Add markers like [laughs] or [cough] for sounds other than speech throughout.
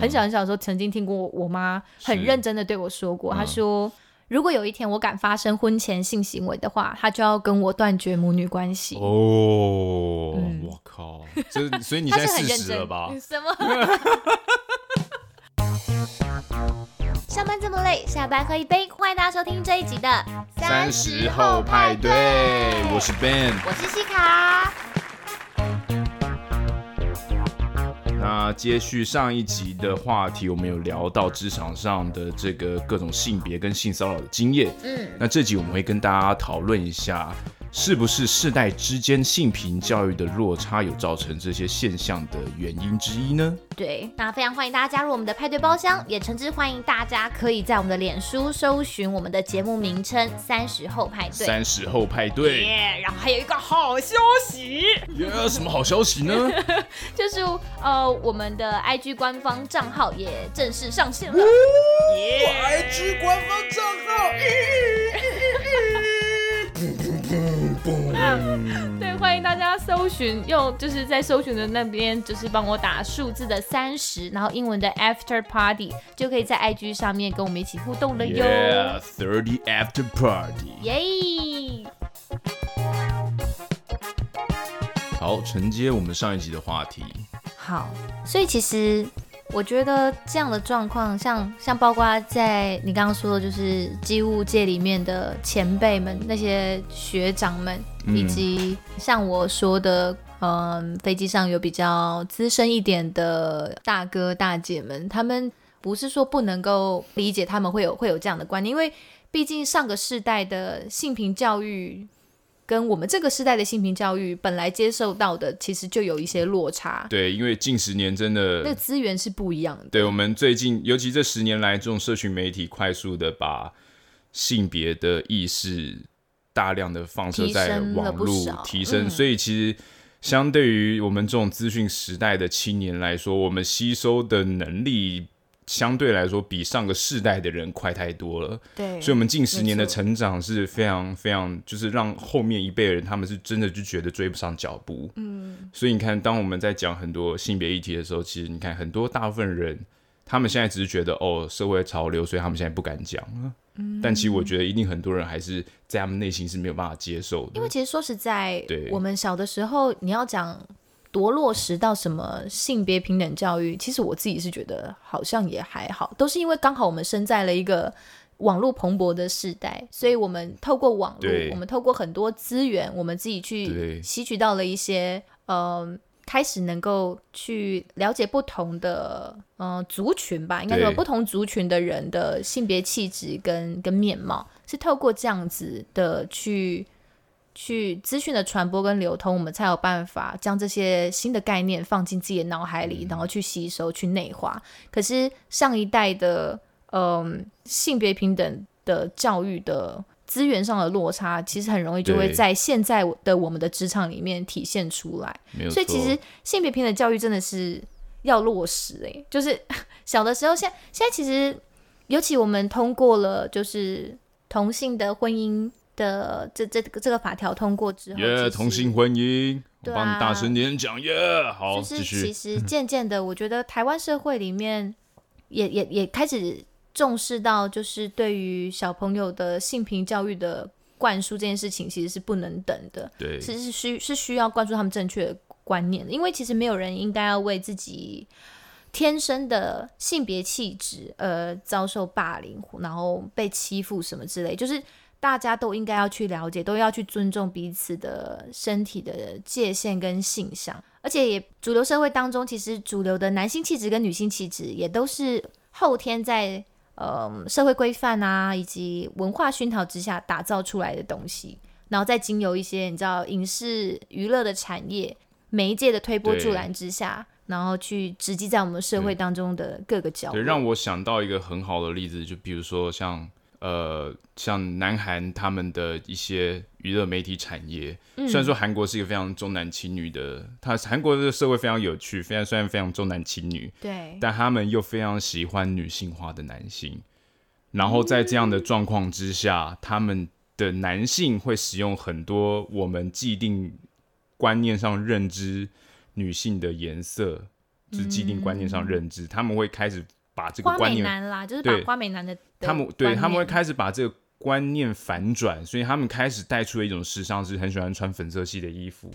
很小很小的时候，曾经听过我妈很认真的对我说过，她说。如果有一天我敢发生婚前性行为的话，他就要跟我断绝母女关系。哦，嗯、我靠！这所以你现在四十了吧？[laughs] 什么？上班这么累，下班喝一杯。欢迎大家收听这一集的三十后派对。我是 Ben，我是西卡。那接续上一集的话题，我们有聊到职场上的这个各种性别跟性骚扰的经验。嗯，那这集我们会跟大家讨论一下。是不是世代之间性平教育的落差有造成这些现象的原因之一呢？对，那非常欢迎大家加入我们的派对包厢，也诚挚欢迎大家可以在我们的脸书搜寻我们的节目名称“三十后派对”。三十后派对。Yeah, 然后还有一个好消息。耶，yeah, 什么好消息呢？[laughs] 就是呃，我们的 IG 官方账号也正式上线了。耶，IG 官方 [laughs] 对，欢迎大家搜寻，用就是在搜寻的那边，就是帮我打数字的三十，然后英文的 After Party，就可以在 IG 上面跟我们一起互动了哟。Yeah, thirty After Party。耶！好，承接我们上一集的话题。好，所以其实。我觉得这样的状况，像像包括在你刚刚说的，就是机务界里面的前辈们，那些学长们，以及像我说的，嗯，飞机上有比较资深一点的大哥大姐们，他们不是说不能够理解他们会有会有这样的观念，因为毕竟上个世代的性平教育。跟我们这个世代的性平教育本来接受到的，其实就有一些落差。对，因为近十年真的那个资源是不一样的。对，我们最近，尤其这十年来，这种社群媒体快速的把性别的意识大量的放射在网络，提升，嗯，所以其实相对于我们这种资讯时代的青年来说，我们吸收的能力。相对来说，比上个世代的人快太多了。对，所以，我们近十年的成长是非常非常，就是让后面一辈人他们是真的就觉得追不上脚步。嗯，所以你看，当我们在讲很多性别议题的时候，其实你看很多大部分人，他们现在只是觉得哦，社会潮流，所以他们现在不敢讲。嗯，但其实我觉得一定很多人还是在他们内心是没有办法接受的。因为其实说实在，对，我们小的时候，你要讲。多落实到什么性别平等教育？其实我自己是觉得好像也还好，都是因为刚好我们生在了一个网络蓬勃的时代，所以我们透过网络，我们透过很多资源，我们自己去吸取到了一些，嗯、呃，开始能够去了解不同的，嗯、呃，族群吧，应该说不同族群的人的性别气质跟跟面貌，是透过这样子的去。去资讯的传播跟流通，我们才有办法将这些新的概念放进自己的脑海里，嗯、然后去吸收、去内化。可是上一代的，嗯、呃，性别平等的教育的资源上的落差，其实很容易就会在现在的我们的职场里面体现出来。所以其实性别平等教育真的是要落实诶、欸，[laughs] 就是 [laughs] 小的时候，现在现在其实，尤其我们通过了就是同性的婚姻。的这这个这个法条通过之后，耶、同性婚姻，我帮你大声点讲耶好，就是 [laughs] 其实渐渐的，我觉得台湾社会里面也也也开始重视到，就是对于小朋友的性平教育的灌输这件事情，其实是不能等的，对，其实是需是需要灌输他们正确的观念的，因为其实没有人应该要为自己天生的性别气质而遭受霸凌，然后被欺负什么之类，就是。大家都应该要去了解，都要去尊重彼此的身体的界限跟性向，而且也主流社会当中，其实主流的男性气质跟女性气质也都是后天在呃社会规范啊以及文化熏陶之下打造出来的东西，然后再经由一些你知道影视娱乐的产业媒介的推波助澜之下，然后去直击在我们社会当中的各个角落。对，让我想到一个很好的例子，就比如说像。呃，像南韩他们的一些娱乐媒体产业，嗯，虽然说韩国是一个非常重男轻女的，他韩国的社会非常有趣，非常虽然非常重男轻女，对，但他们又非常喜欢女性化的男性，然后在这样的状况之下，嗯，他们的男性会使用很多我们既定观念上认知女性的颜色。就是既定观念上认知，嗯、他们会开始把这个观念花美男啦，就是把花美男的，他们对他们会开始把这个观念反转，所以他们开始带出了一种时尚，是很喜欢穿粉色系的衣服。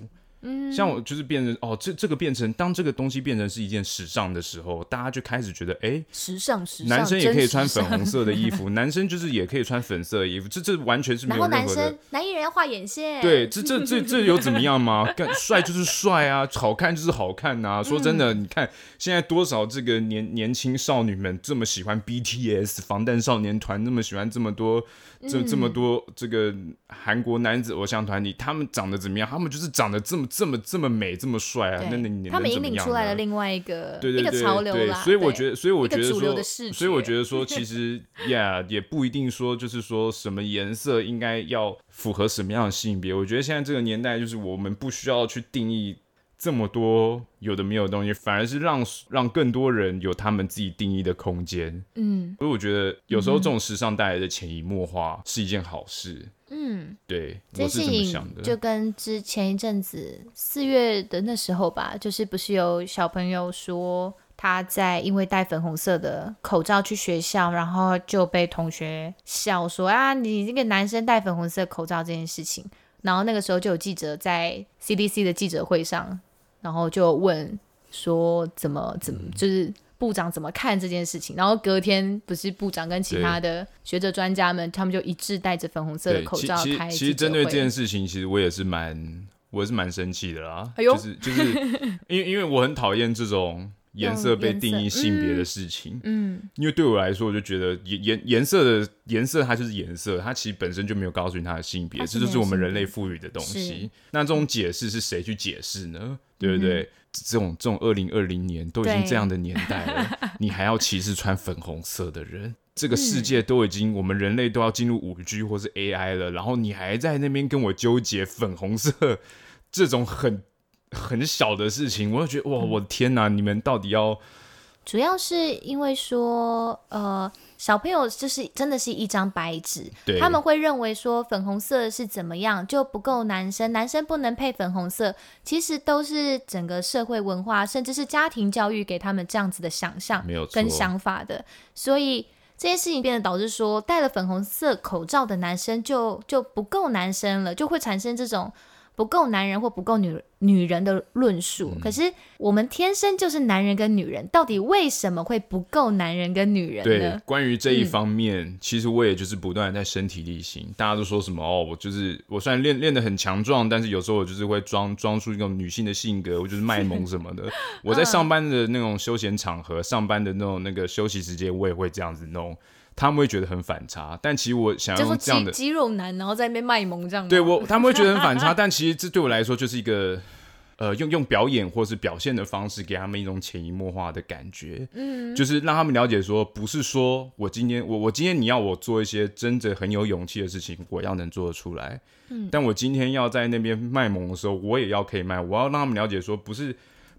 像我就是变成哦，这这个变成当这个东西变成是一件时尚的时候，大家就开始觉得哎，时尚时尚，男生也可以穿粉红色的衣服，[laughs] 男生就是也可以穿粉色的衣服，这这完全是没有任何的。然后男生男艺人要画眼线，对，这这这这有怎么样吗？干帅就是帅啊，好看就是好看呐、啊。说真的，你看现在多少这个年年轻少女们这么喜欢 BTS 防弹少年团，那么喜欢这么多这这么多这个韩国男子偶像团体，他们长得怎么样？他们就是长得这么。这么这么美这么帅啊！那那你他们引领出来了另外一个对对对一个潮流啦。所以我觉得，所以我觉得说，所以我觉得说，[laughs] 其实呀，yeah, 也不一定说就是说什么颜色应该要符合什么样的性别。我觉得现在这个年代，就是我们不需要去定义这么多有的没有的东西，反而是让让更多人有他们自己定义的空间。嗯，所以我觉得有时候这种时尚带来的潜移默化是一件好事。嗯，对，我是这么想的。就跟之前一阵子四月的那时候吧，就是不是有小朋友说他在因为戴粉红色的口罩去学校，然后就被同学笑说啊，你这个男生戴粉红色口罩这件事情。然后那个时候就有记者在 CDC 的记者会上，然后就问说怎么怎么就是。部长怎么看这件事情？然后隔天不是部长跟其他的学者专家们，他们就一致戴着粉红色的口罩开记者会。其实针对这件事情，其实我也是蛮，我也是蛮生气的啦。就是就是，因为因为我很讨厌这种颜色被定义性别的事情。嗯，因为对我来说，我就觉得颜颜颜色的颜色它就是颜色，它其实本身就没有告诉你它的性别，这就是我们人类赋予的东西。那这种解释是谁去解释呢？对不对？嗯这种这种二零二零年都已经这样的年代了，你还要歧视穿粉红色的人？这个世界都已经，我们人类都要进入五 G 或是 AI 了，然后你还在那边跟我纠结粉红色这种很很小的事情，我就觉得哇，我的天哪！你们到底要？主要是因为说，呃。小朋友就是真的是一张白纸，对他们会认为说粉红色是怎么样就不够男生，男生不能配粉红色，其实都是整个社会文化甚至是家庭教育给他们这样子的想象没有跟想法的，所以这件事情变得导致说戴了粉红色口罩的男生就就不够男生了，就会产生这种。不够男人或不够女女人的论述，嗯、可是我们天生就是男人跟女人，到底为什么会不够男人跟女人呢？对，关于这一方面，嗯、其实我也就是不断在身体力行。大家都说什么哦，我就是我虽然练练得很强壮，但是有时候我就是会装装出一种女性的性格，我就是卖萌什么的。[laughs] 我在上班的那种休闲场合，上班的那种那个休息时间，我也会这样子弄。他们会觉得很反差，但其实我想要用这样的肌肉男，然后在那边卖萌这样。对我，[laughs] 他们会觉得很反差，但其实这对我来说就是一个，呃，用用表演或是表现的方式，给他们一种潜移默化的感觉。嗯，就是让他们了解说，不是说我今天我我今天你要我做一些真的很有勇气的事情，我要能做得出来。嗯，但我今天要在那边卖萌的时候，我也要可以卖。我要让他们了解说，不是。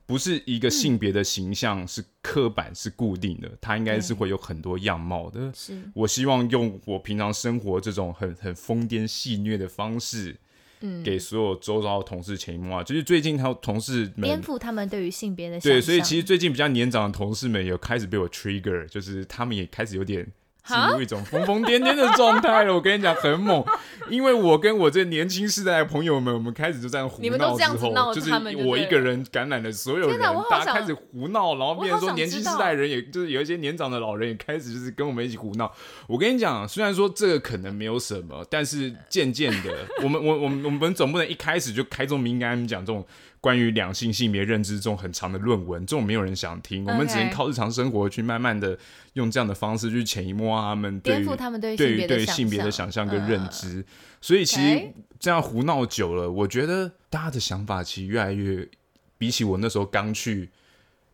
不是一个性别的形象是刻板是固定的，它应该是会有很多样貌的。是我希望用我平常生活这种很很疯癫戏谑的方式，嗯，给所有周遭的同事潜移默化。就是最近还有同事颠覆他们对于性别的对，所以其实最近比较年长的同事们有开始被我 trigger，就是他们也开始有点。进入一种疯疯癫癫的状态了，我跟你讲很猛，因为我跟我这年轻世代的朋友们，我们开始就这样胡闹之后，你们都这样子闹，就是我一个人感染了所有人，大家开始胡闹，然后变成说年轻世代人，也就是有一些年长的老人也开始就是跟我们一起胡闹。我跟你讲，虽然说这个可能没有什么，但是渐渐的，我们我我们我们总不能一开始就开这种敏感讲这种。关于两性性别认知这种很长的论文，这种没有人想听。我们只能靠日常生活去慢慢的用这样的方式去潜移默化他们对于他们对对于对性别的想象跟认知。呃、所以其实这样胡闹久了，我觉得大家的想法其实越来越，比起我那时候刚去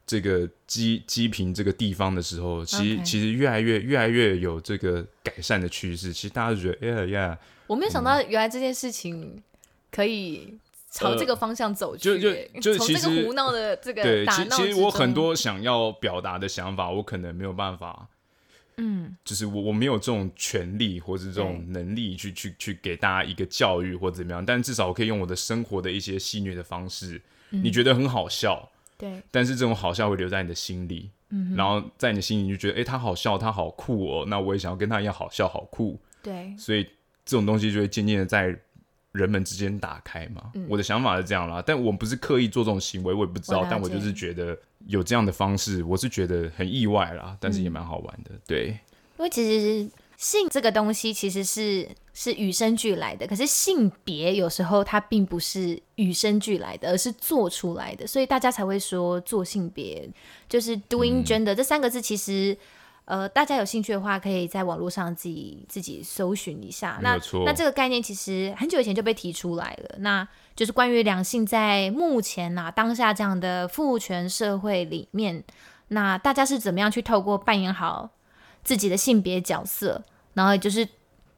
这个基基平这个地方的时候，其实其实越来越越来越有这个改善的趋势。其实大家就觉得，哎呀呀，我没有想到原来这件事情可以。朝这个方向走去，就就就其实从这个胡闹的这个对，其其实我很多想要表达的想法，我可能没有办法，嗯，就是我我没有这种权利或者这种能力去去去给大家一个教育或怎么样，但至少我可以用我的生活的一些戏谑的方式，你觉得很好笑，对。但是这种好笑会留在你的心里，嗯，然后在你的心里你就觉得，哎、欸，他好笑，他好酷哦，那我也想要跟他一样好笑好酷。对。所以这种东西就会渐渐的在人们之间打开嘛。嗯、我的想法是这样啦，但我不是刻意做这种行为，我也不知道，我但我就是觉得有这样的方式，我是觉得很意外啦，但是也蛮好玩的，嗯、对。因为其实。性这个东西其实是是与生俱来的，可是性别有时候它并不是与生俱来的，而是做出来的，所以大家才会说做性别就是 doing gender、嗯、这三个字。其实，呃，大家有兴趣的话，可以在网络上自己自己搜寻一下。那那这个概念其实很久以前就被提出来了，那就是关于两性在目前呐、啊、当下这样的父权社会里面，那大家是怎么样去透过扮演好自己的性别角色。然后就是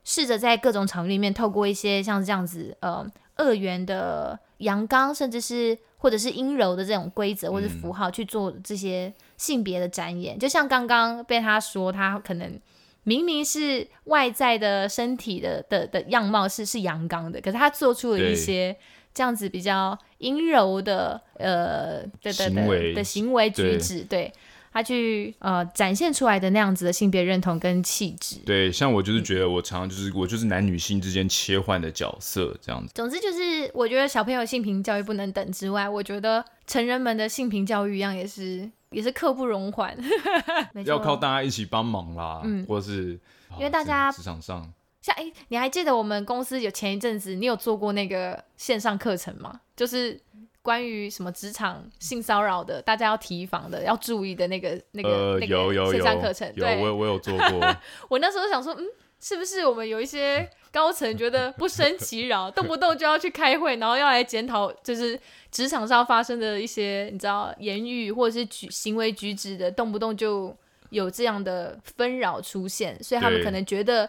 试着在各种场域里面，透过一些像这样子，呃，二元的阳刚，甚至是或者是阴柔的这种规则或者符号去做这些性别的展演。嗯、就像刚刚被他说，他可能明明是外在的身体的的的样貌是是阳刚的，可是他做出了一些这样子比较阴柔的呃的的的行为举止，对。对他去呃展现出来的那样子的性别认同跟气质，对，像我就是觉得我常常就是、嗯、我就是男女性之间切换的角色这样子。总之就是我觉得小朋友性平教育不能等之外，我觉得成人们的性平教育一样也是也是刻不容缓，[laughs] 要靠大家一起帮忙啦，嗯，或是因为大家职场上，像哎、欸，你还记得我们公司有前一阵子你有做过那个线上课程吗？就是。关于什么职场性骚扰的，大家要提防的，要注意的那个、那个、呃、那个线上课程，有，有，有，有我我有做过。[laughs] 我那时候想说，嗯，是不是我们有一些高层觉得不胜其扰，动不动就要去开会，然后要来检讨，就是职场上发生的一些，你知道，言语或者是举行为举止的，动不动就有这样的纷扰出现，所以他们可能觉得，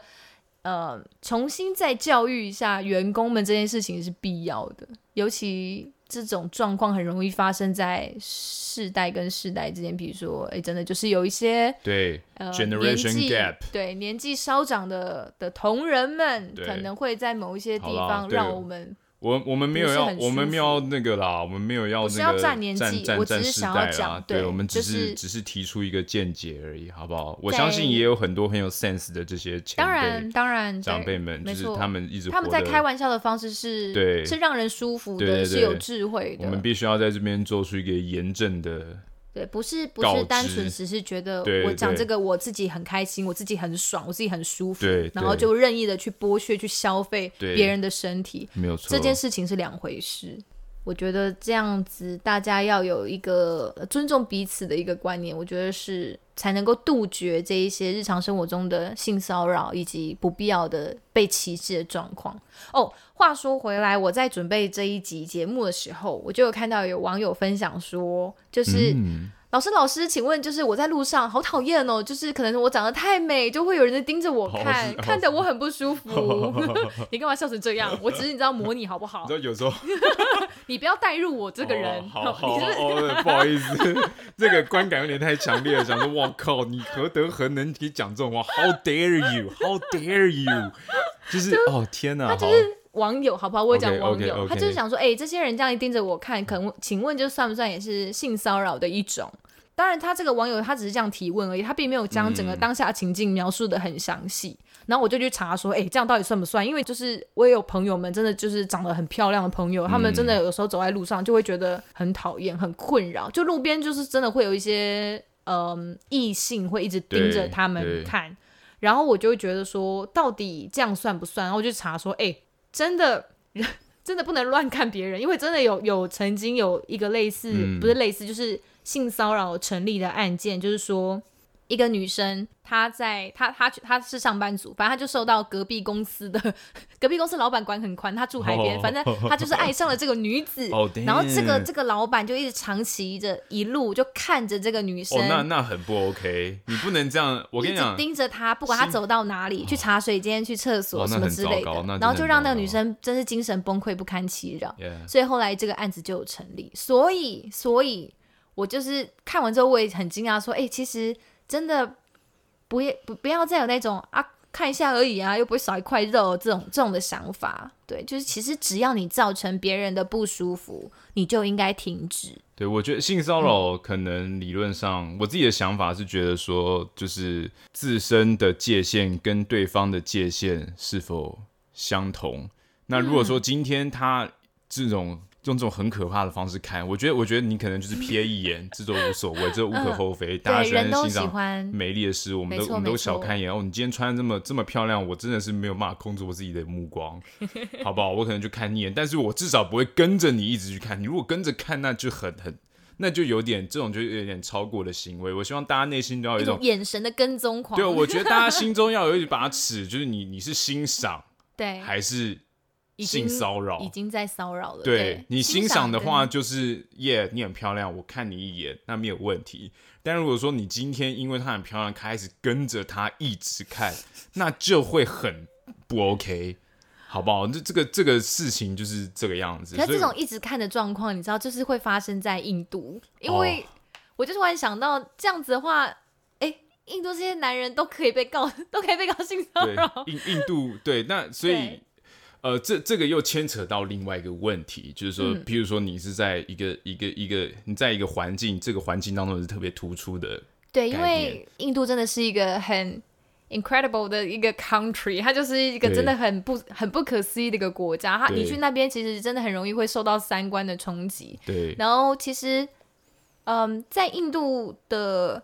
呃，重新再教育一下员工们这件事情是必要的，尤其。这种状况很容易发生在世代跟世代之间，比如说，哎，真的就是有一些对呃 generation 年纪 gap，对年纪稍长的的同仁们，可能会在某一些地方让我们。我我们没有要，我们没有要那个啦，我们没有要那个。要占年纪，我只是想要讲，对，我们只是只是提出一个见解而已，好不好？我相信也有很多很有 sense 的这些前辈，当然当然长辈们，就是他们一直他们在开玩笑的方式是，对，是让人舒服的，是有智慧的。我们必须要在这边做出一个严正的。对，不是不是单纯只是觉得我讲这个我自己很开心，我自己很爽，我自己很舒服，然后就任意的去剥削、去消费别人的身体，没有错，这件事情是两回事。我觉得这样子大家要有一个尊重彼此的一个观念，我觉得是才能够杜绝这一些日常生活中的性骚扰以及不必要的被歧视的状况。哦，话说回来，我在准备这一集节目的时候，我就有看到有网友分享说，就是。老师，老师，请问，就是我在路上好讨厌哦，就是可能我长得太美，就会有人在盯着我看，看得我很不舒服。[laughs] 你干嘛笑成这样？我只是你知道模拟好不好？你知道有时候，[laughs] 你不要带入我这个人。哦、好哦，[laughs] 不好意思，这个观感有点太强烈了。想说，我靠，你何德何能可以讲这种话？How dare you？How dare you？就是就哦，天哪！他就是网友，好不好？我讲网友，okay, okay, okay. 他就是想说，哎、欸，这些人这样盯着我看，可能请问，就算不算也是性骚扰的一种？当然，他这个网友他只是这样提问而已，他并没有将整个当下情境描述的很详细。嗯、然后我就去查说，哎、欸，这样到底算不算？因为就是我也有朋友们，真的就是长得很漂亮的朋友，嗯、他们真的有时候走在路上就会觉得很讨厌、很困扰。就路边就是真的会有一些嗯异性会一直盯着他们看，然后我就会觉得说，到底这样算不算？然后我就查说，哎、欸，真的真的不能乱看别人，因为真的有有曾经有一个类似，嗯、不是类似，就是。性骚扰成立的案件，就是说，一个女生，她在她她她是上班族，反正她就受到隔壁公司的 [laughs] 隔壁公司老板管很宽，她住海边，反正她就是爱上了这个女子，然后这个这个老板就一直长期着一路就看着这个女生，那那很不 OK，你不能这样，我跟你讲，盯着她，不管她走到哪里，去茶水间、去厕所什么之类的，然后就让那个女生真是精神崩溃、不堪其扰，所以后来这个案子就有成立，所以所以。我就是看完之后，我也很惊讶，说：“哎、欸，其实真的不不不要再有那种啊，看一下而已啊，又不会少一块肉，这种这种的想法，对，就是其实只要你造成别人的不舒服，你就应该停止。对，我觉得性骚扰可能理论上，嗯、我自己的想法是觉得说，就是自身的界限跟对方的界限是否相同。那如果说今天他这种。用这种很可怕的方式看，我觉得，我觉得你可能就是瞥一眼，这都无所谓，这无可厚非。大家喜欢欣赏美丽的事，我们都我们都小看一眼。哦，你今天穿的这么这么漂亮，我真的是没有办法控制我自己的目光，[laughs] 好不好？我可能就看一眼，但是我至少不会跟着你一直去看。你如果跟着看，那就很很，那就有点这种就有点超过的行为。我希望大家内心都要有一种眼神的跟踪狂。对，我觉得大家心中要有一 [laughs] 把尺，就是你你是欣赏，对，还是？性骚扰已经在骚扰了。对，对你欣赏的话，就是耶，你很漂亮，我看你一眼，那没有问题。但如果说你今天因为她很漂亮，开始跟着她一直看，那就会很不 OK，好不好？这这个这个事情就是这个样子。那这种一直看的状况，你知道，就是会发生在印度，因为我就突然想到，这样子的话，哎、欸，印度这些男人都可以被告，[laughs] 都可以被告性骚扰。印印度对，那所以。呃，这这个又牵扯到另外一个问题，就是说，嗯、譬如说你是在一个一个一个你在一个环境，这个环境当中是特别突出的。对，因为印度真的是一个很 incredible 的一个 country，它就是一个真的很不很不可思议的一个国家。它你去那边其实真的很容易会受到三观的冲击。对。然后其实，嗯，在印度的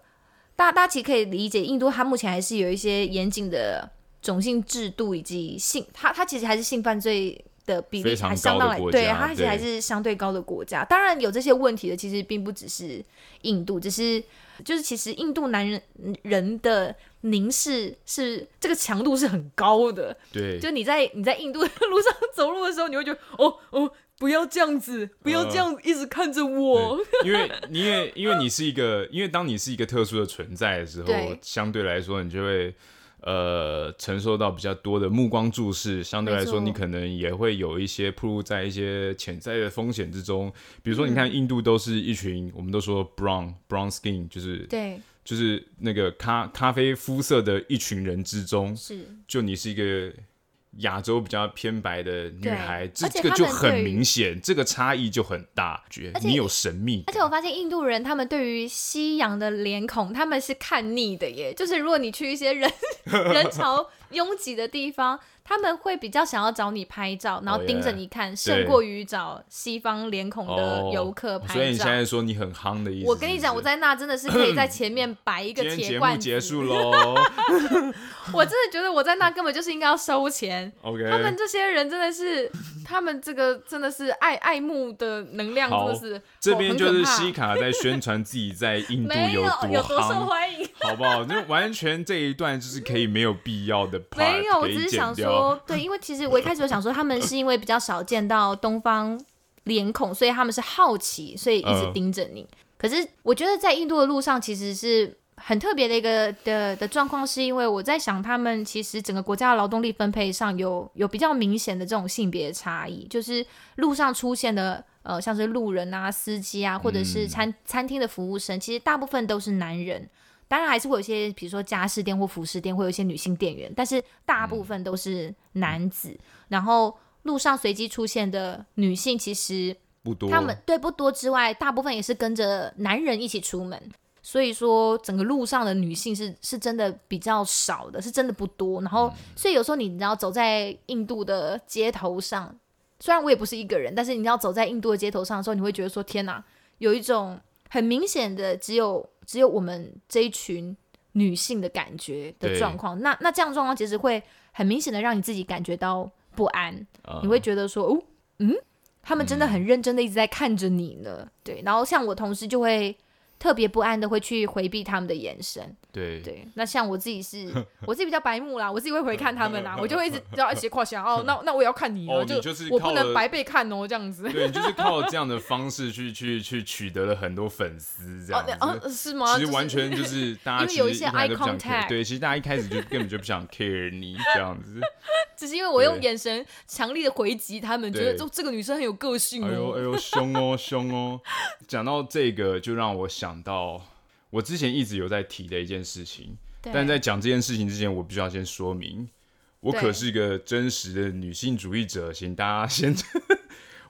大大家其实可以理解，印度它目前还是有一些严谨的。种姓制度以及性，它它其实还是性犯罪的比例还相当来，对，它其实还是相对高的国家。当然有这些问题的，其实并不只是印度，只是就是其实印度男人人的凝视是这个强度是很高的。对，就你在你在印度的路上走路的时候，你会觉得哦哦，不要这样子，不要这样一直看着我，呃、因为因为因为你是一个，因为当你是一个特殊的存在的时候，相对来说你就会。呃，承受到比较多的目光注视，相对来说，你可能也会有一些暴露在一些潜在的风险之中。比如说，你看印度都是一群，嗯、我们都说 brown brown skin，就是对，就是那个咖咖啡肤色的一群人之中，是，就你是一个。亚洲比较偏白的女孩，这这个就很明显，这个差异就很大，觉得你有神秘。而且我发现印度人他们对于西洋的脸孔，他们是看腻的耶。就是如果你去一些人 [laughs] 人潮拥挤的地方。他们会比较想要找你拍照，然后盯着你看，胜过于找西方脸孔的游客拍照。所以你现在说你很夯的意思？我跟你讲，我在那真的是可以在前面 [clears throat] 摆一个铁罐子。节目结束喽！[laughs] 我真的觉得我在那根本就是应该要收钱。OK，他们这些人真的是，他们这个真的是爱爱慕的能量，真的是。这边就是西卡在宣传自己在印度有多有多受欢迎，好不好？就完全这一段就是可以没有必要的，没有，我只是想说。对，因为其实我一开始就想说，他们是因为比较少见到东方脸孔，所以他们是好奇，所以一直盯着你。呃、可是我觉得在印度的路上，其实是很特别的一个的的状况，是因为我在想，他们其实整个国家的劳动力分配上有有比较明显的这种性别差异，就是路上出现的呃，像是路人啊、司机啊，或者是餐、嗯、餐厅的服务生，其实大部分都是男人。当然还是会有一些，比如说家饰店或服饰店，会有一些女性店员，但是大部分都是男子。嗯、然后路上随机出现的女性其实不多，他们对不多之外，大部分也是跟着男人一起出门。所以说，整个路上的女性是是真的比较少的，是真的不多。然后，所以有时候你你要走在印度的街头上，虽然我也不是一个人，但是你要走在印度的街头上的时候，你会觉得说：天哪，有一种很明显的只有。只有我们这一群女性的感觉的状况，那那这样状况其实会很明显的让你自己感觉到不安，呃、你会觉得说，哦，嗯，他们真的很认真的一直在看着你呢，嗯、对，然后像我同事就会。特别不安的会去回避他们的眼神，对对。那像我自己是，[laughs] 我自己比较白目啦，我自己会回看他们啦，[laughs] 我就会一直要一起夸奖哦。[laughs] 那那我也要看你哦，就我不能白被看哦，这样子。对，就是靠这样的方式去去去取得了很多粉丝，这样子。是吗？其实完全就是大家因为有一些 eye contact，对，其实大家一开始就根本就不想 care 你这样子。只是因为我用眼神强力的回击他们，觉得这这个女生很有个性。哎呦哎呦，凶哦凶哦！讲到这个，就让我想。想到我之前一直有在提的一件事情，但在讲这件事情之前，我必须要先说明，我可是一个真实的女性主义者，请大家先。[laughs]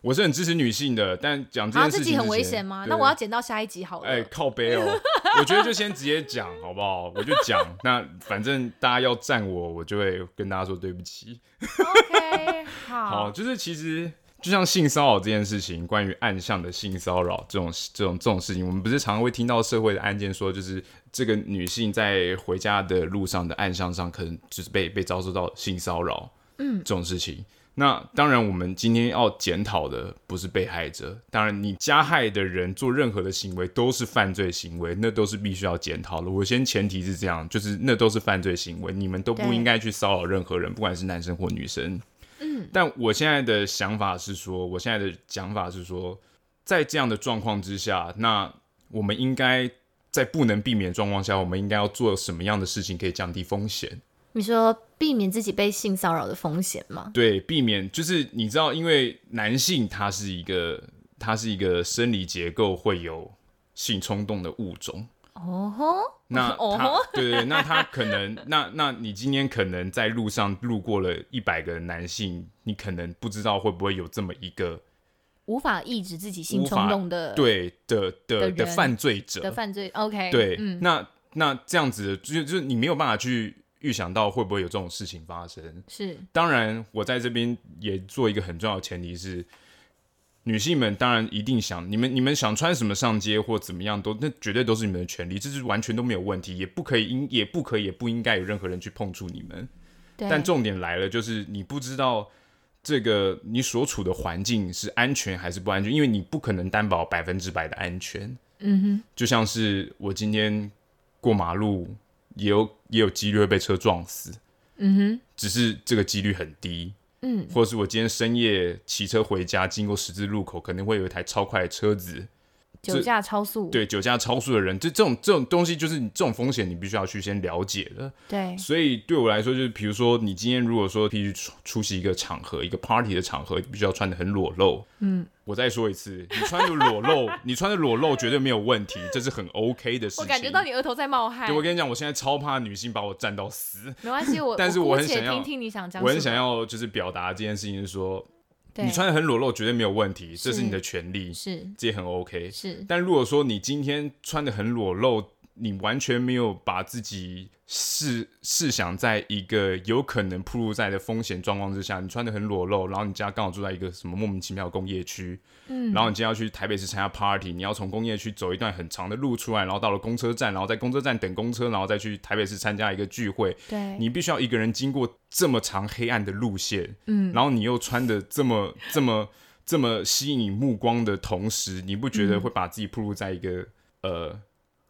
我是很支持女性的，但讲这件事情，很危险吗？那我要剪到下一集好了。哎、欸，靠背哦，我觉得就先直接讲好不好？我就讲，那反正大家要赞我，我就会跟大家说对不起。OK，好，好，就是其实就像性骚扰这件事情，关于暗巷的性骚扰这种这种这种事情，我们不是常常会听到社会的案件说，就是这个女性在回家的路上的暗巷上，可能就是被被遭受到性骚扰，嗯，这种事情。那当然，我们今天要检讨的不是被害者。当然，你加害的人做任何的行为都是犯罪行为，那都是必须要检讨的。我先前提是这样，就是那都是犯罪行为，你们都不应该去骚扰任何人，不管是男生或女生。嗯。但我现在的想法是说，我现在的讲法是说，在这样的状况之下，那我们应该在不能避免状况下，我们应该要做什么样的事情可以降低风险？你说避免自己被性骚扰的风险吗？对，避免就是你知道，因为男性他是一个他是一个生理结构会有性冲动的物种。哦吼，那 [laughs] 他对对，那他可能那那你今天可能在路上路过了一百个男性，你可能不知道会不会有这么一个无法抑制自己性冲动的对的的的，的犯罪者的犯罪。OK，对，嗯、那那这样子就就是你没有办法去。预想到会不会有这种事情发生？是，当然，我在这边也做一个很重要的前提是，女性们当然一定想你们，你们想穿什么上街或怎么样都，那绝对都是你们的权利，这是完全都没有问题，也不可以应，也不可以，也不应该有任何人去碰触你们。对。但重点来了，就是你不知道这个你所处的环境是安全还是不安全，因为你不可能担保百分之百的安全。嗯哼，就像是我今天过马路。也有也有几率会被车撞死，嗯哼，只是这个几率很低，嗯，或者是我今天深夜骑车回家，经过十字路口，可能会有一台超快的车子。酒驾超速，对酒驾超速的人，这这种这种东西就是你这种风险，你必须要去先了解的。对，所以对我来说，就是比如说你今天如果说必须出出席一个场合，一个 party 的场合，你必须要穿的很裸露。嗯，我再说一次，你穿着裸露，你穿着裸露绝对没有问题，这是很 OK 的事情。我感觉到你额头在冒汗。对，我跟你讲，我现在超怕女性把我站到死。没关系，我 [laughs] 但是我很想要听听你想讲，我很想要就是表达这件事情，是说。你穿的很裸露，绝对没有问题，这是你的权利，是，这也很 OK。是，但如果说你今天穿的很裸露，你完全没有把自己试试想在一个有可能暴露在的风险状况之下，你穿的很裸露，然后你家刚好住在一个什么莫名其妙的工业区，嗯，然后你今天要去台北市参加 party，你要从工业区走一段很长的路出来，然后到了公车站，然后在公车站等公车，然后再去台北市参加一个聚会，对，你必须要一个人经过这么长黑暗的路线，嗯，然后你又穿的这么这么这么吸引你目光的同时，你不觉得会把自己暴露在一个、嗯、呃？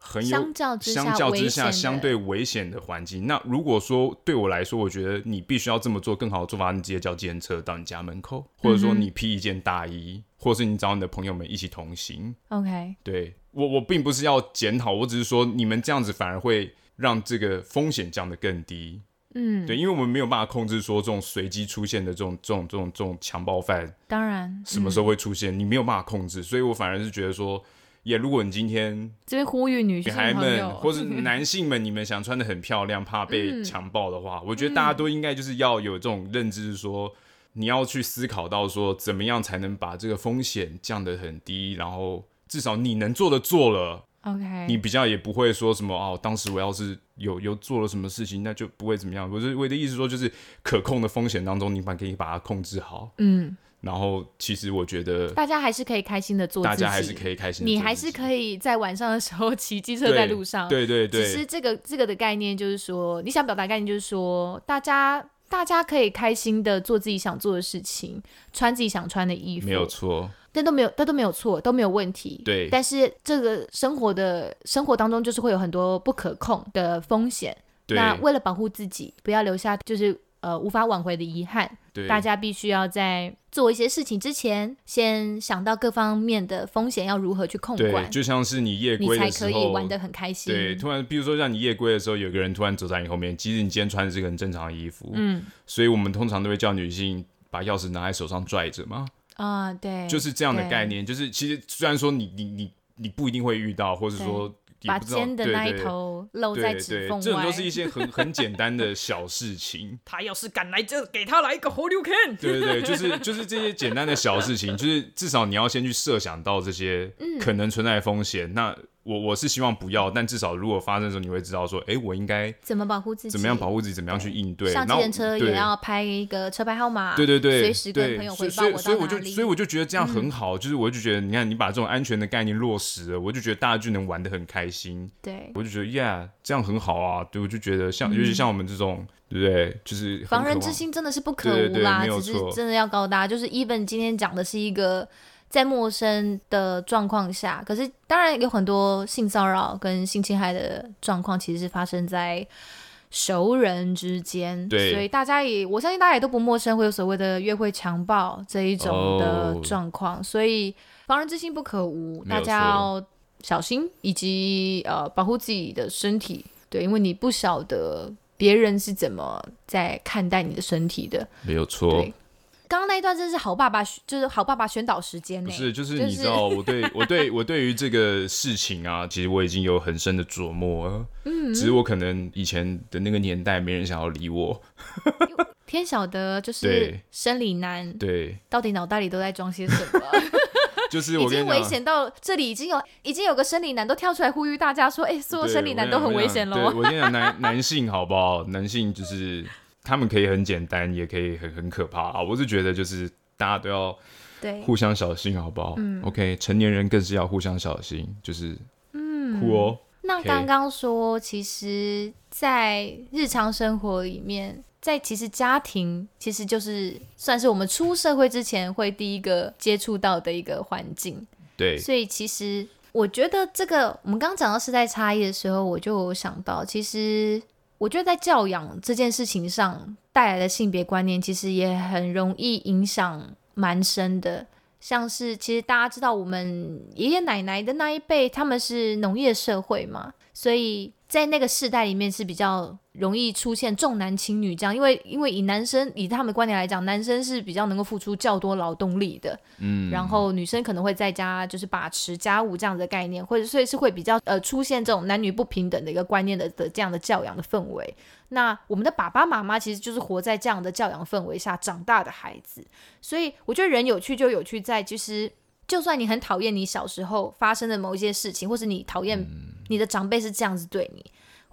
很有相较之下，相较之下相对危险的环境。那如果说对我来说，我觉得你必须要这么做，更好的做法，你直接叫计程车到你家门口，或者说你披一件大衣，嗯、或者是你找你的朋友们一起同行。OK，对我我并不是要检讨，我只是说你们这样子反而会让这个风险降得更低。嗯，对，因为我们没有办法控制说这种随机出现的这种这种这种这种强暴犯，当然什么时候会出现，嗯、你没有办法控制，所以我反而是觉得说。也，如果你今天这边呼吁女孩们或是 [laughs] 男性们，你们想穿的很漂亮，怕被强暴的话，嗯，我觉得大家都应该就是要有这种认知，说你要去思考到说，怎么样才能把这个风险降得很低，然后至少你能做的做了，OK，你比较也不会说什么哦，当时我要是有有做了什么事情，那就不会怎么样。我是我的意思说，就是可控的风险当中，你把可以把它控制好，嗯。然后，其实我觉得大家还是可以开心的做大家还是可以开心。你还是可以在晚上的时候 [laughs] 骑机车在路上。对对对。其实这个这个的概念就是说，你想表达概念就是说，大家大家可以开心的做自己想做的事情，穿自己想穿的衣服，没有错。但都没有，但都没有错，都没有问题。对。但是这个生活的生活当中，就是会有很多不可控的风险。对。那为了保护自己，不要留下就是。呃，无法挽回的遗憾，对，大家必须要在做一些事情之前，先想到各方面的风险要如何去控管。对，就像是你夜归的时候，你才可以玩得很开心。对，突然，比如说像你夜归的时候，有个人突然走在你后面，即使你今天穿的是个很正常的衣服，嗯，所以我们通常都会叫女性把钥匙拿在手上拽着嘛。啊，对，就是这样的概念。就是其实虽然说你你你你不一定会遇到，或者说。把尖的那一头露在指缝外，这种都是一些很很简单的小事情。[laughs] 他要是敢来，就给他来一个 hold you can。对对对，就是就是这些简单的小事情，就是至少你要先去设想到这些可能存在的风险。嗯、那我我是希望不要，但至少如果发生的时候，你会知道说，哎、欸，我应该怎么保护自己，怎么样保护自己，怎么样去应对。上计程车也要拍一个车牌号码，对对对，随时跟朋友汇报我。所以我就所以我就觉得这样很好，嗯、就是我就觉得，你看你把这种安全的概念落实了，我就觉得大家就能玩的很开心。对，我就觉得呀，这样很好啊。对，我就觉得像，嗯、尤其像我们这种，对不对？就是防人之心真的是不可无啦，只是真的要告诉大家，就是 Even 今天讲的是一个。在陌生的状况下，可是当然有很多性骚扰跟性侵害的状况，其实是发生在熟人之间。对，所以大家也，我相信大家也都不陌生，会有所谓的约会强暴这一种的状况。Oh, 所以防人之心不可无，大家要小心，以及呃保护自己的身体。对，因为你不晓得别人是怎么在看待你的身体的。没有错。刚刚那一段真是好爸爸，就是好爸爸宣导时间呢。不是，就是你知道，[laughs] 我对我对我对于这个事情啊，其实我已经有很深的琢磨了。嗯，只是我可能以前的那个年代，没人想要理我。天晓得，就是生理男，对，到底脑袋里都在装些什么？[laughs] 就是我已经危险到这里，已经有已经有个生理男都跳出来呼吁大家说：“哎、欸，所有生理男都很危险喽。”我跟你讲，男 [laughs] 男性好不好？男性就是。他们可以很简单，也可以很很可怕啊！我是觉得，就是大家都要对互相小心，好不好？嗯，OK，成年人更是要互相小心，就是嗯，酷哦。那刚刚说，其实，在日常生活里面，在其实家庭其实就是算是我们出社会之前会第一个接触到的一个环境。对，所以其实我觉得这个我们刚刚讲到世代差异的时候，我就有想到，其实。我觉得在教养这件事情上带来的性别观念，其实也很容易影响蛮深的。像是其实大家知道，我们爷爷奶奶的那一辈，他们是农业社会嘛，所以在那个世代里面是比较。容易出现重男轻女这样，因为因为以男生以他们的观点来讲，男生是比较能够付出较多劳动力的，嗯，然后女生可能会在家就是把持家务这样的概念，或者所以是会比较呃出现这种男女不平等的一个观念的的这样的教养的氛围。那我们的爸爸妈妈其实就是活在这样的教养氛围下长大的孩子，所以我觉得人有趣就有趣在，其实就算你很讨厌你小时候发生的某一些事情，或是你讨厌你的长辈是这样子对你。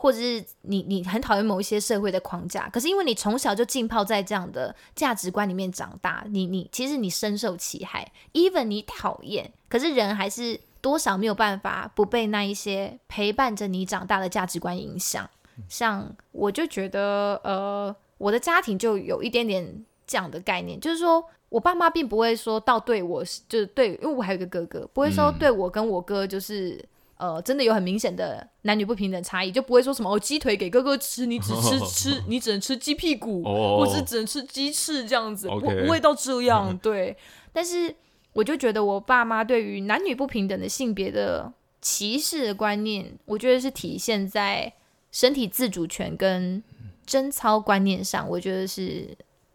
或者是你你很讨厌某一些社会的框架，可是因为你从小就浸泡在这样的价值观里面长大，你你其实你深受其害。Even 你讨厌，可是人还是多少没有办法不被那一些陪伴着你长大的价值观影响。像我就觉得，呃，我的家庭就有一点点这样的概念，就是说我爸妈并不会说到对我，就是对，因为我还有一个哥哥，不会说对我跟我哥就是。呃，真的有很明显的男女不平等差异，就不会说什么哦，鸡腿给哥哥吃，你只吃 [laughs] 吃，你只能吃鸡屁股，或者只能吃鸡翅这样子，不不会到这 [laughs] 样。对，但是我就觉得我爸妈对于男女不平等的性别的歧视的观念，我觉得是体现在身体自主权跟贞操观念上，我觉得是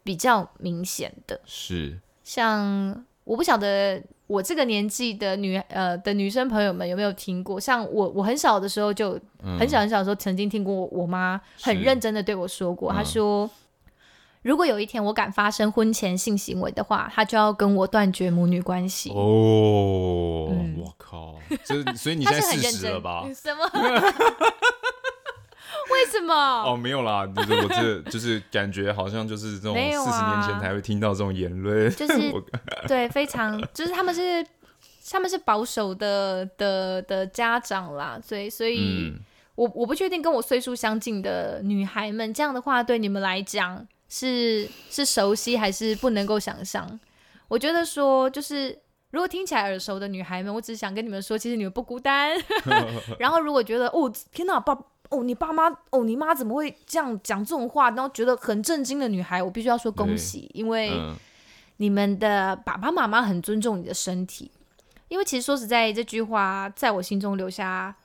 比较明显的。是，像我不晓得。我这个年纪的女呃的女生朋友们有没有听过？像我我很小的时候就、嗯、很小很小的时候曾经听过我妈很认真的对我说过，她说、嗯、如果有一天我敢发生婚前性行为的话，她就要跟我断绝母女关系。哦，嗯、我靠，这所以你现在四十了吧？[laughs] 什么？[laughs] 为什么？哦，没有啦，就是我这 [laughs] 就是感觉好像就是这种四十年前才会听到这种言论，就是 [laughs] 对，非常就是他们是他们是保守的的的家长啦，所以所以，嗯、我我不确定跟我岁数相近的女孩们这样的话对你们来讲是是熟悉还是不能够想象？我觉得说就是如果听起来耳熟的女孩们，我只是想跟你们说，其实你们不孤单。[laughs] 然后如果觉得哦天哪，爸。哦，你爸妈哦，你妈怎么会这样讲这种话？然后觉得很震惊的女孩，我必须要说恭喜，因为你们的爸爸妈妈很尊重你的身体。因为其实说实在，这句话在我心中留下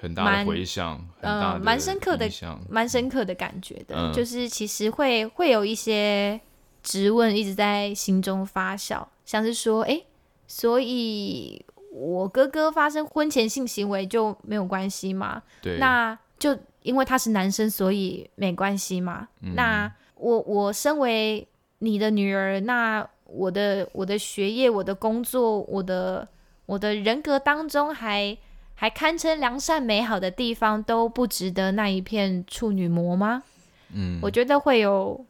很大的回响，嗯，蛮深刻的，蛮深刻的感觉的，嗯、就是其实会会有一些质问一直在心中发酵，像是说，哎，所以。我哥哥发生婚前性行为就没有关系嘛？对，那就因为他是男生，所以没关系嘛？嗯、那我我身为你的女儿，那我的我的学业、我的工作、我的我的人格当中还还堪称良善美好的地方，都不值得那一片处女膜吗？嗯，我觉得会有，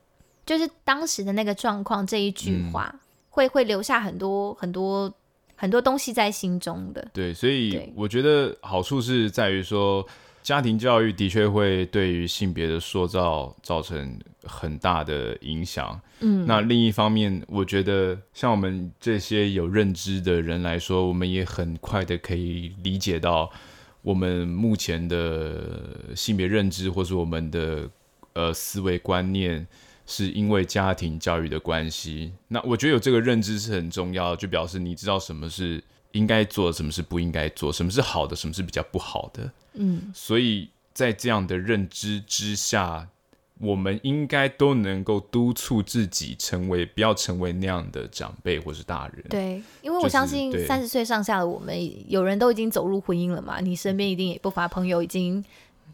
就是当时的那个状况，这一句话、嗯、会会留下很多很多很多东西在心中的。对，所以我觉得好处是在于说，家庭教育的确会对于性别的塑造造成很大的影响。嗯，那另一方面，我觉得像我们这些有认知的人来说，我们也很快的可以理解到，我们目前的性别认知，或是我们的。呃，思维观念是因为家庭教育的关系。那我觉得有这个认知是很重要的，就表示你知道什么是应该做，什么是不应该做，什么是好的，什么是比较不好的。嗯，所以在这样的认知之下，我们应该都能够督促自己成为不要成为那样的长辈或是大人。对，因为我相信三十岁上下的我们，有人都已经走入婚姻了嘛，你身边一定也不乏朋友已经，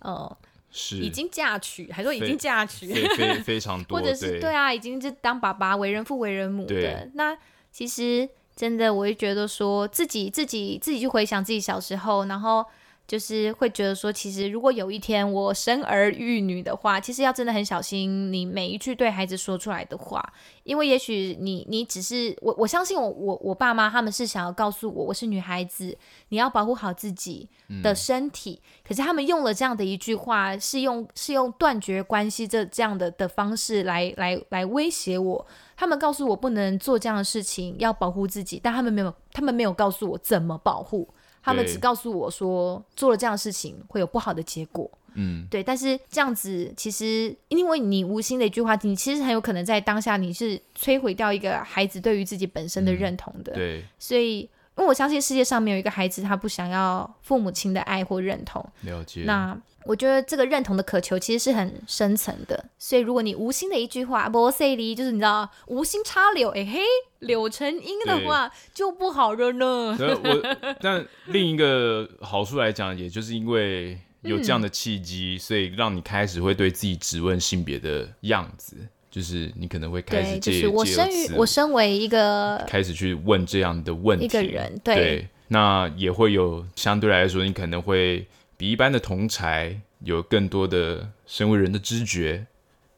呃。是已经嫁娶，还说已经嫁娶，非非非常多，[laughs] 或者是对，对啊，已经是当爸爸、为人父、为人母的。那其实真的，我会觉得说自己自己自己去回想自己小时候，然后。就是会觉得说，其实如果有一天我生儿育女的话，其实要真的很小心你每一句对孩子说出来的话，因为也许你你只是我我相信我我我爸妈他们是想要告诉我，我是女孩子，你要保护好自己的身体。嗯、可是他们用了这样的一句话，是用是用断绝关系这这样的的方式来来来威胁我。他们告诉我不能做这样的事情，要保护自己，但他们没有他们没有告诉我怎么保护。他们只告诉我说，做了这样的事情会有不好的结果。嗯，对。但是这样子其实，因为你无心的一句话，你其实很有可能在当下你是摧毁掉一个孩子对于自己本身的认同的。嗯、对。所以，因为我相信世界上没有一个孩子他不想要父母亲的爱或认同。了解。那。我觉得这个认同的渴求其实是很深层的，所以如果你无心的一句话，不塞离，就是你知道无心插柳，哎嘿，柳成荫的话就不好了呢。我但另一个好处来讲，也就是因为有这样的契机，嗯、所以让你开始会对自己质问性别的样子，就是你可能会开始借就是我身于我身为一个开始去问这样的问题，一个人对，对，那也会有相对来说，你可能会。比一般的同才有更多的身为人的知觉，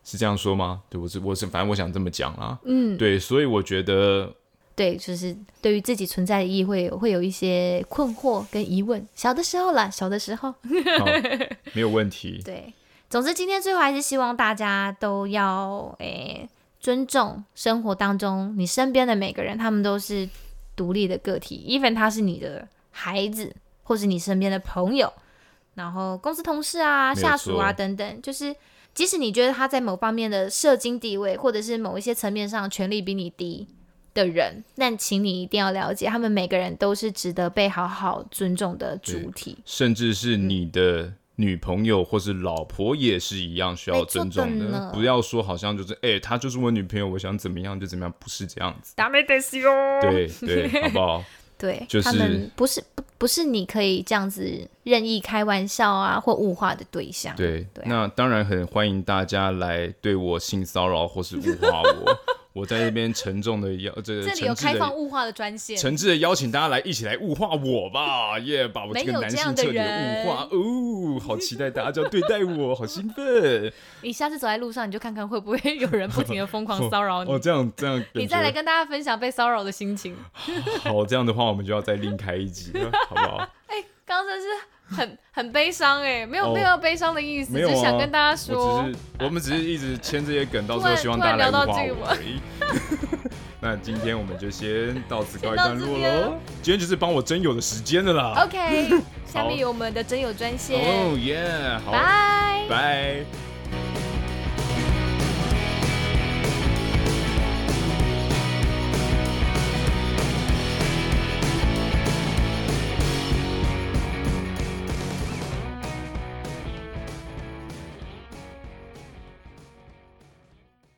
是这样说吗？对，我是我是，反正我想这么讲啊。嗯，对，所以我觉得，对，就是对于自己存在的意义会会有一些困惑跟疑问。小的时候啦，小的时候，好，没有问题。[laughs] 对，总之今天最后还是希望大家都要诶、欸、尊重生活当中你身边的每个人，他们都是独立的个体，even 他是你的孩子，或是你身边的朋友。然后公司同事啊、下属啊等等，就是即使你觉得他在某方面的社经地位，或者是某一些层面上权力比你低的人，但请你一定要了解，他们每个人都是值得被好好尊重的主体，甚至是你的女朋友或是老婆也是一样需要尊重的。不要说好像就是哎，她就是我女朋友，我想怎么样就怎么样，不是这样子。对对，[laughs] 好不好？对，就是他们不是不不是你可以这样子任意开玩笑啊或物化的对象。对，对啊、那当然很欢迎大家来对我性骚扰或是物化我。我在这边沉重的邀这个，这里有开放物化的专线，诚挚的邀请大家来一起来物化我吧，耶、yeah！把我这个男性彻底的物化哦，好期待大家这样对待我，好兴奋！[laughs] 你下次走在路上，你就看看会不会有人不停的疯狂骚扰你哦。哦，这样这样，你再来跟大家分享被骚扰的心情。好，这样的话我们就要再另开一集了，好不好？[laughs] 哎、欸，刚才是。很很悲伤哎，没有没有悲伤的意思，只想跟大家说，我只是我们只是一直牵这些梗，到时候希望大家来物化我而已。[laughs] 那今天我们就先到此告一段落喽。今天就是帮我真友的时间了啦。OK，[laughs] 下面有我们的真友专线。哦耶，好，拜拜。